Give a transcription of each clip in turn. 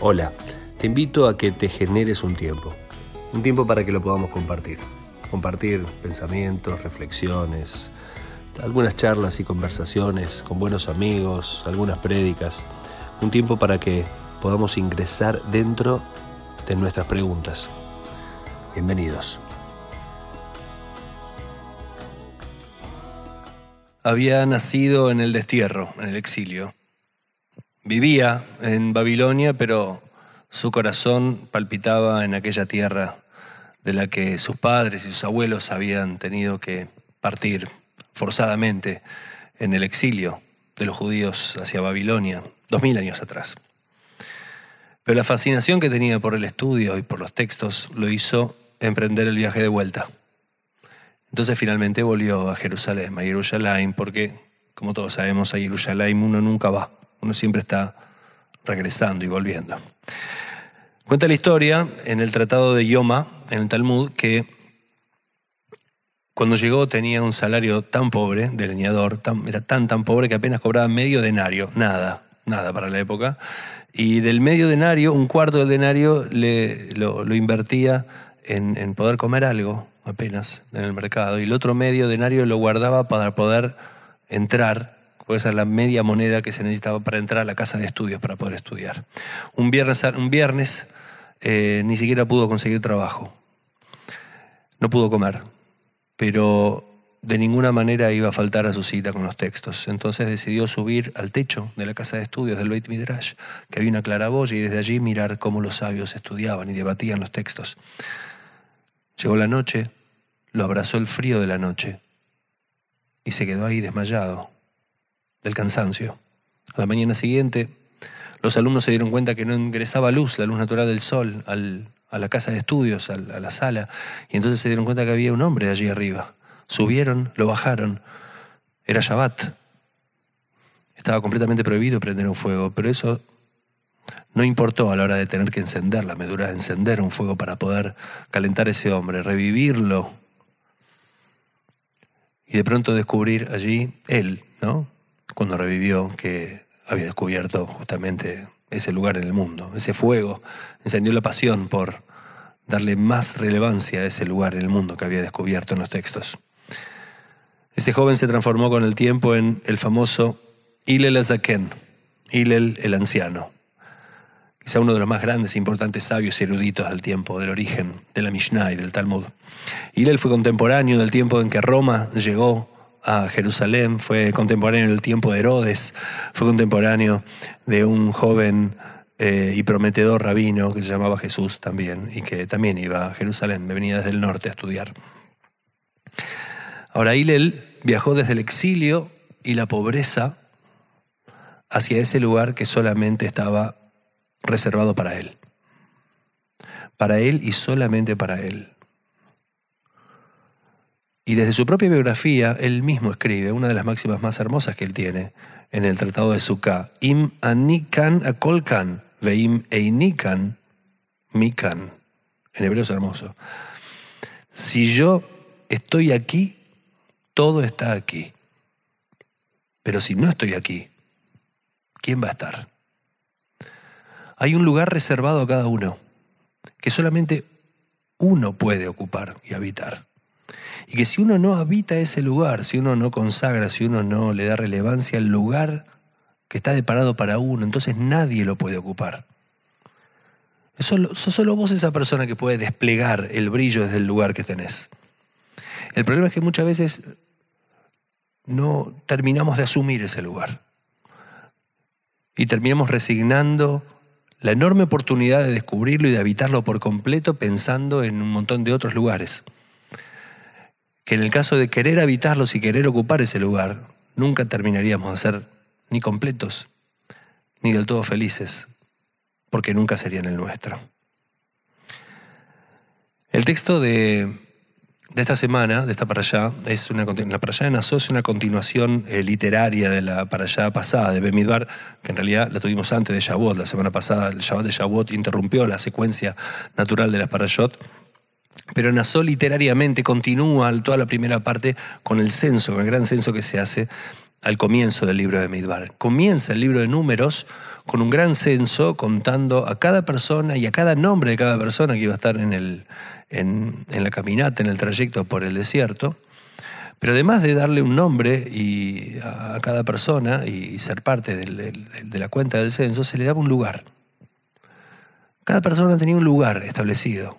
Hola, te invito a que te generes un tiempo, un tiempo para que lo podamos compartir, compartir pensamientos, reflexiones, algunas charlas y conversaciones con buenos amigos, algunas prédicas, un tiempo para que podamos ingresar dentro de nuestras preguntas. Bienvenidos. Había nacido en el destierro, en el exilio. Vivía en Babilonia, pero su corazón palpitaba en aquella tierra de la que sus padres y sus abuelos habían tenido que partir forzadamente en el exilio de los judíos hacia Babilonia, dos mil años atrás. Pero la fascinación que tenía por el estudio y por los textos lo hizo emprender el viaje de vuelta. Entonces finalmente volvió a Jerusalén, a Jerusalén, porque, como todos sabemos, a Jerusalén uno nunca va. Uno siempre está regresando y volviendo. Cuenta la historia en el Tratado de Yoma, en el Talmud, que cuando llegó tenía un salario tan pobre de leñador, era tan tan pobre que apenas cobraba medio denario, nada, nada para la época. Y del medio denario, un cuarto del denario le, lo, invertía en, poder comer algo, apenas, en el mercado. Y el otro medio denario lo guardaba para poder entrar porque esa es la media moneda que se necesitaba para entrar a la casa de estudios para poder estudiar. Un viernes, un viernes eh, ni siquiera pudo conseguir trabajo, no pudo comer, pero de ninguna manera iba a faltar a su cita con los textos. Entonces decidió subir al techo de la casa de estudios del Beit Midrash, que había una claraboya, y desde allí mirar cómo los sabios estudiaban y debatían los textos. Llegó la noche, lo abrazó el frío de la noche y se quedó ahí desmayado del cansancio. A la mañana siguiente, los alumnos se dieron cuenta que no ingresaba luz, la luz natural del sol, a la casa de estudios, a la sala, y entonces se dieron cuenta que había un hombre allí arriba. Subieron, lo bajaron. Era Shabbat. Estaba completamente prohibido prender un fuego, pero eso no importó a la hora de tener que encender la medura, encender un fuego para poder calentar ese hombre, revivirlo. Y de pronto descubrir allí él, ¿no? Cuando revivió que había descubierto justamente ese lugar en el mundo. Ese fuego encendió la pasión por darle más relevancia a ese lugar en el mundo que había descubierto en los textos. Ese joven se transformó con el tiempo en el famoso Hillel Azaken, Hillel el anciano, quizá uno de los más grandes e importantes sabios y eruditos del tiempo, del origen de la Mishnah y del Talmud. Hillel fue contemporáneo del tiempo en que Roma llegó a Jerusalén, fue contemporáneo en el tiempo de Herodes, fue contemporáneo de un joven eh, y prometedor rabino que se llamaba Jesús también y que también iba a Jerusalén, venía desde el norte a estudiar. Ahora Hillel viajó desde el exilio y la pobreza hacia ese lugar que solamente estaba reservado para él. Para él y solamente para él. Y desde su propia biografía, él mismo escribe una de las máximas más hermosas que él tiene en el Tratado de Sukkah. Im anikan akolkan, veim einikan mikan. En hebreo es hermoso. Si yo estoy aquí, todo está aquí. Pero si no estoy aquí, ¿quién va a estar? Hay un lugar reservado a cada uno que solamente uno puede ocupar y habitar. Y que si uno no habita ese lugar, si uno no consagra, si uno no le da relevancia al lugar que está deparado para uno, entonces nadie lo puede ocupar. Sos solo vos esa persona que puede desplegar el brillo desde el lugar que tenés. El problema es que muchas veces no terminamos de asumir ese lugar. Y terminamos resignando la enorme oportunidad de descubrirlo y de habitarlo por completo pensando en un montón de otros lugares que en el caso de querer habitarlos y querer ocupar ese lugar, nunca terminaríamos de ser ni completos, ni del todo felices, porque nunca serían el nuestro. El texto de, esta semana, de esta para allá, es una, la para de Nassau es una continuación eh, literaria de la para allá pasada, de Bemidbar, que en realidad la tuvimos antes de Shavuot. La semana pasada, el Shabbat de Shavuot interrumpió la secuencia natural de las parashot pero Nassau literariamente continúa toda la primera parte con el censo, con el gran censo que se hace al comienzo del libro de Midbar. Comienza el libro de números con un gran censo contando a cada persona y a cada nombre de cada persona que iba a estar en, la caminata, en el trayecto por el desierto. Pero además de darle un nombre a cada persona y ser parte de la cuenta del censo, se le daba un lugar. Cada persona tenía un lugar establecido,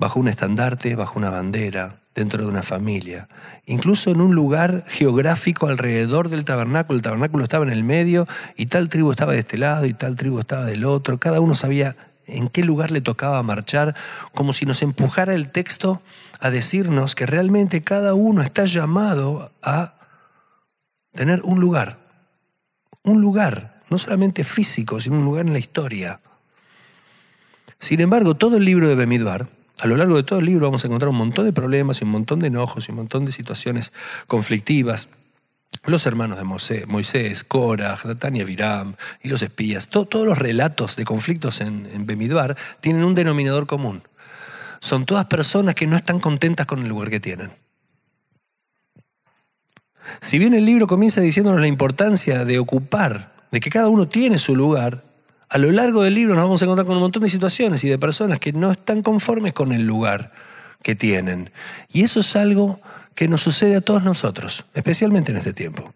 bajo un estandarte, bajo una bandera, dentro de una familia, incluso en un lugar geográfico alrededor del tabernáculo. El tabernáculo estaba en el medio y tal tribu estaba de este lado y tal tribu estaba del otro. Cada uno sabía en qué lugar le tocaba marchar, como si nos empujara el texto a decirnos que realmente cada uno está llamado a tener un lugar, un lugar, no solamente físico, sino un lugar en la historia. Sin embargo, todo el libro de Bemidbar, a lo largo de todo el libro vamos a encontrar un montón de problemas y un montón de enojos y un montón de situaciones conflictivas. Los hermanos de Moisés, Moisés Korah, Datania Viram y los espías, todos los relatos de conflictos en, en Bemidbar tienen un denominador común. Son todas personas que no están contentas con el lugar que tienen. Si bien el libro comienza diciéndonos la importancia de ocupar, de que cada uno tiene su lugar, a lo largo del libro nos vamos a encontrar con un montón de situaciones y de personas que no están conformes con el lugar que tienen. Y eso es algo que nos sucede a todos nosotros, especialmente en este tiempo.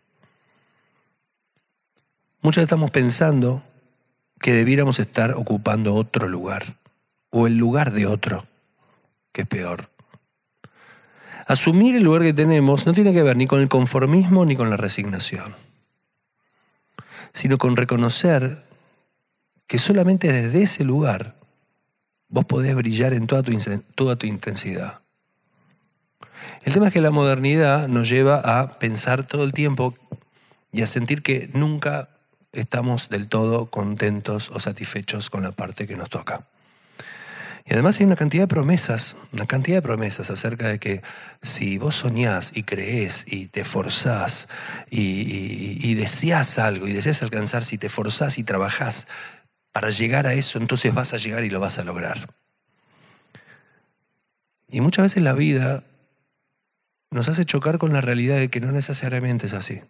Muchos estamos pensando que debiéramos estar ocupando otro lugar o el lugar de otro, que es peor. Asumir el lugar que tenemos no tiene que ver ni con el conformismo ni con la resignación, sino con reconocer que solamente desde ese lugar vos podés brillar en toda tu, intensidad. El tema es que la modernidad nos lleva a pensar todo el tiempo y a sentir que nunca estamos del todo contentos o satisfechos con la parte que nos toca. Y además hay una cantidad de promesas, una cantidad de promesas acerca de que si vos soñás y creés y te forzás y, y, y algo y deseas alcanzar, si te forzás y trabajás para llegar a eso, entonces vas a llegar y lo vas a lograr. Y muchas veces la vida nos hace chocar con la realidad de que no necesariamente es así.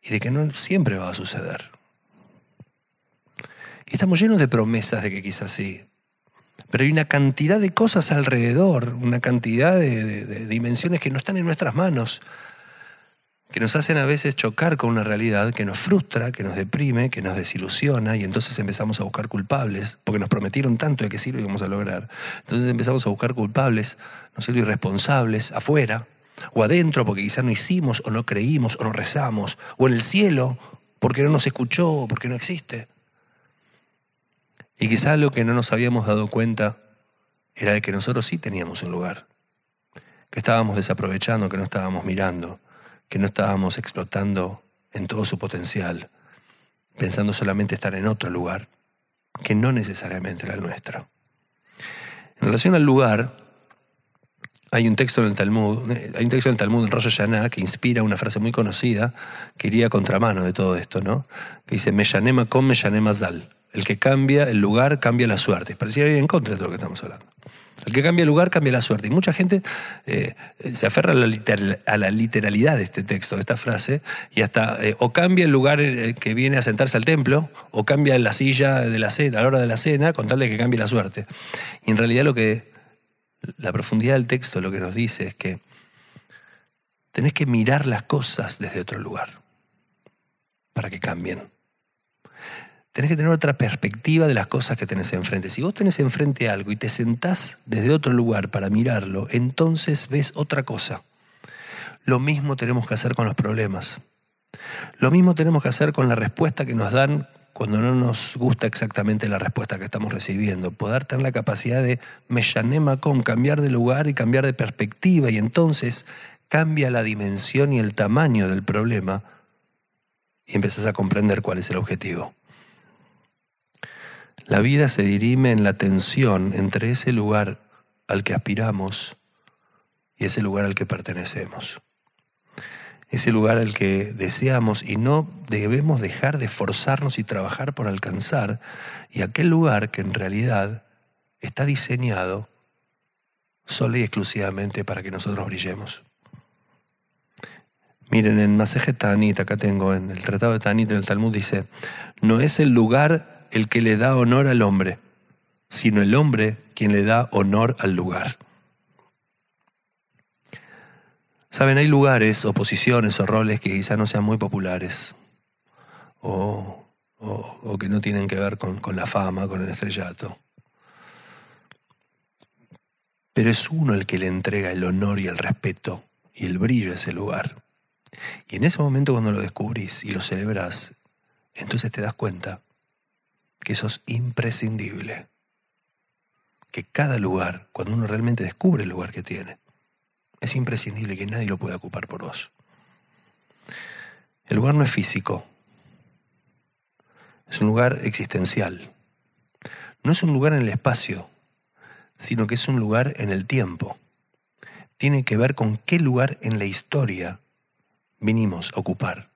Y de que no siempre va a suceder. Y estamos llenos de promesas de que quizás sí. Pero hay una cantidad de cosas alrededor, una cantidad de, de dimensiones que no están en nuestras manos que nos hacen a veces chocar con una realidad que nos frustra, que nos deprime, que nos desilusiona y entonces empezamos a buscar culpables, porque nos prometieron tanto de que sí lo íbamos a lograr. Entonces empezamos a buscar culpables, no sé, irresponsables, afuera o adentro, porque quizás no hicimos o no creímos o no rezamos, o en el cielo, porque no nos escuchó o porque no existe. Y quizás lo que no nos habíamos dado cuenta era de que nosotros sí teníamos un lugar, que estábamos desaprovechando, que no estábamos mirando que no estábamos explotando en todo su potencial, pensando solamente estar en otro lugar, que no necesariamente era el nuestro. En relación al lugar, hay un texto en el Talmud, hay un texto en el Talmud en Rosh Hashanah que inspira una frase muy conocida que iría a contramano de todo esto, ¿no? Que dice, Meshanema con Meshanema Zal. El que cambia el lugar cambia la suerte. Pareciera ir en contra de lo que estamos hablando. El que cambia el lugar cambia la suerte. Y mucha gente eh, se aferra a la, literalidad de este texto, de esta frase, y hasta eh, o cambia el lugar eh, que viene a sentarse al templo, o cambia la silla de la cena, a la hora de la cena, con tal de que cambie la suerte. Y en realidad lo que la profundidad del texto lo que nos dice es que tenés que mirar las cosas desde otro lugar para que cambien tenés que tener otra perspectiva de las cosas que tenés enfrente. Si vos tenés enfrente algo y te sentás desde otro lugar para mirarlo, entonces ves otra cosa. Lo mismo tenemos que hacer con los problemas. Lo mismo tenemos que hacer con la respuesta que nos dan cuando no nos gusta exactamente la respuesta que estamos recibiendo. Poder tener la capacidad de me con cambiar de lugar y cambiar de perspectiva y entonces cambia la dimensión y el tamaño del problema y empezás a comprender cuál es el objetivo. La vida se dirime en la tensión entre ese lugar al que aspiramos y ese lugar al que pertenecemos. Ese lugar al que deseamos y no debemos dejar de forzarnos y trabajar por alcanzar, y aquel lugar que en realidad está diseñado solo y exclusivamente para que nosotros brillemos. Miren, en Maseje Tanit, acá tengo, en el Tratado de Tanit, en el Talmud dice, no es el lugar el que le da honor al hombre, sino el hombre quien le da honor al lugar. Saben, hay lugares o posiciones o roles que quizá no sean muy populares o, que no tienen que ver con, con la fama, con el estrellato. Pero es uno el que le entrega el honor y el respeto y el brillo a ese lugar. Y en ese momento cuando lo descubrís y lo celebras, entonces te das cuenta que eso es imprescindible. Que cada lugar, cuando uno realmente descubre el lugar que tiene, es imprescindible que nadie lo pueda ocupar por vos. El lugar no es físico, es un lugar existencial. No es un lugar en el espacio, sino que es un lugar en el tiempo. Tiene que ver con qué lugar en la historia vinimos a ocupar.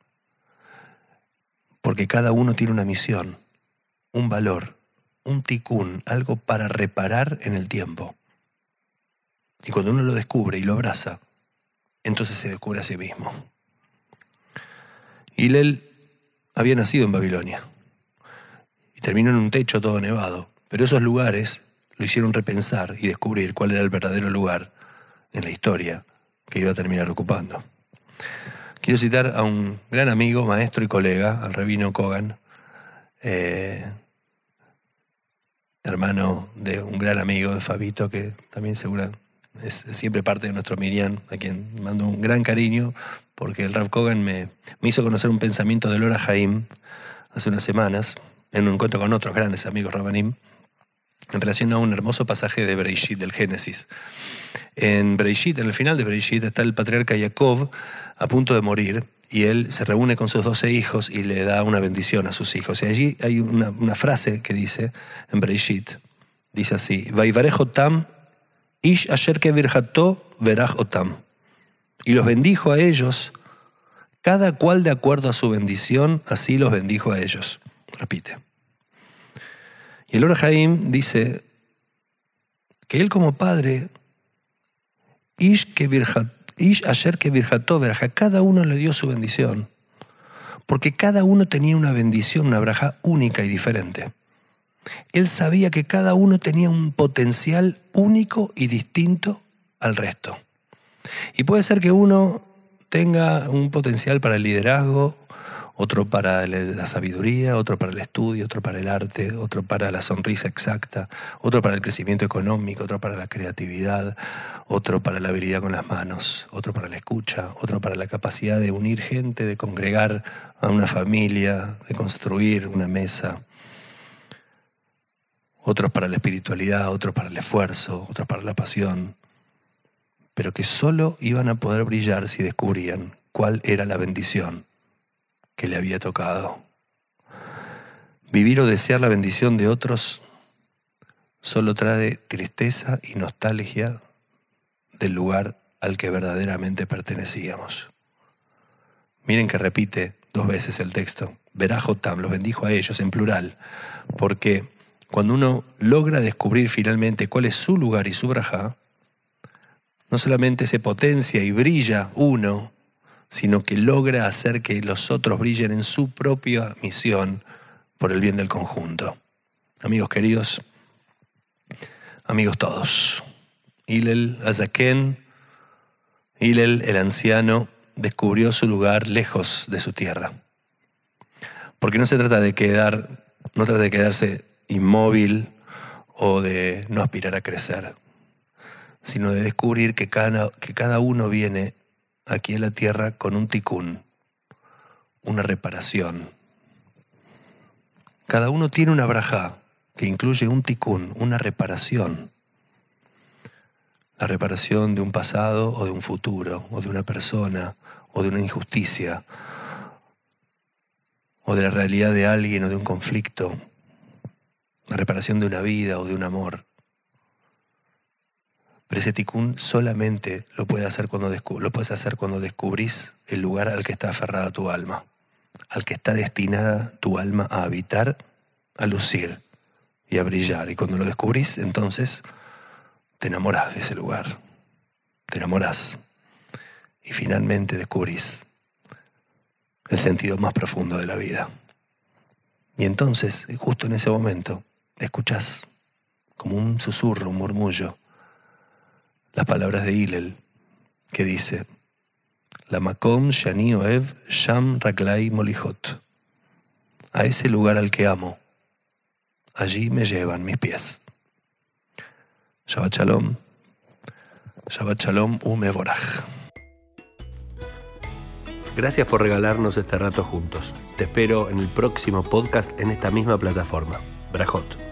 Porque cada uno tiene una misión, un valor, un ticún, algo para reparar en el tiempo. Y cuando uno lo descubre y lo abraza, entonces se descubre a sí mismo. Hillel había nacido en Babilonia y terminó en un techo todo nevado, pero esos lugares lo hicieron repensar y descubrir cuál era el verdadero lugar en la historia que iba a terminar ocupando. Quiero citar a un gran amigo, maestro y colega, al rabino Kogan, eh, hermano de un gran amigo de Fabito, que también seguro es, siempre parte de nuestro Miriam, a quien mando un gran cariño, porque el Rav Kogan me, hizo conocer un pensamiento de Lora Jaim hace unas semanas, en un encuentro con otros grandes amigos Rabanim, en relación a un hermoso pasaje de Breishit, del Génesis. En Breishit, en el final de Breishit, está el patriarca Jacob a punto de morir y él se reúne con sus doce hijos y le da una bendición a sus hijos. Y allí hay una, frase que dice en Breishit, dice así, tam ish asher otam. Y los bendijo a ellos, cada cual de acuerdo a su bendición, así los bendijo a ellos. Repite. Y el Jaim dice que él como padre, ish que Ish ayer que Virjató cada uno le dio su bendición. Porque cada uno tenía una bendición, una braja única y diferente. Él sabía que cada uno tenía un potencial único y distinto al resto. Y puede ser que uno tenga un potencial para el liderazgo, otro para la sabiduría, otro para el estudio, otro para el arte, otro para la sonrisa exacta, otro para el crecimiento económico, otro para la creatividad, otro para la habilidad con las manos, otro para la escucha, otro para la capacidad de unir gente, de congregar a una familia, de construir una mesa, otros para la espiritualidad, otros para el esfuerzo, otros para la pasión, pero que solo iban a poder brillar si descubrían cuál era la bendición que le había tocado. Vivir o desear la bendición de otros solo trae tristeza y nostalgia del lugar al que verdaderamente pertenecíamos. Miren que repite dos veces el texto. Verá Jotam, los bendijo a ellos en plural, porque cuando uno logra descubrir finalmente cuál es su lugar y su braja, no solamente se potencia y brilla uno, sino que logra hacer que los otros brillen en su propia misión por el bien del conjunto. Amigos queridos, amigos todos, Hillel Azaken, Hillel el anciano, descubrió su lugar lejos de su tierra. Porque no se trata de quedar, no trata de quedarse inmóvil o de no aspirar a crecer, sino de descubrir que cada, que cada uno viene aquí en la tierra con un ticún, una reparación. Cada uno tiene una braja que incluye un ticún, una reparación. La reparación de un pasado o de un futuro, o de una persona, o de una injusticia, o de la realidad de alguien o de un conflicto. La reparación de una vida o de un amor. Pero ese tikkun solamente lo, puede hacer cuando lo puedes hacer cuando descubrís el lugar al que está aferrada tu alma, al que está destinada tu alma a habitar, a lucir y a brillar. Y cuando lo descubrís, entonces te enamorás de ese lugar, te enamorás y finalmente descubrís el sentido más profundo de la vida. Y entonces, justo en ese momento, escuchás como un susurro, un murmullo, las palabras de Hillel, que dice, La Makom Shani Oev Sham Raglai Molihot. A ese lugar al que amo, allí me llevan mis pies. Shabbat Shalom. Shabbat Shalom. Gracias por regalarnos este rato juntos. Te espero en el próximo podcast en esta misma plataforma. Brajot.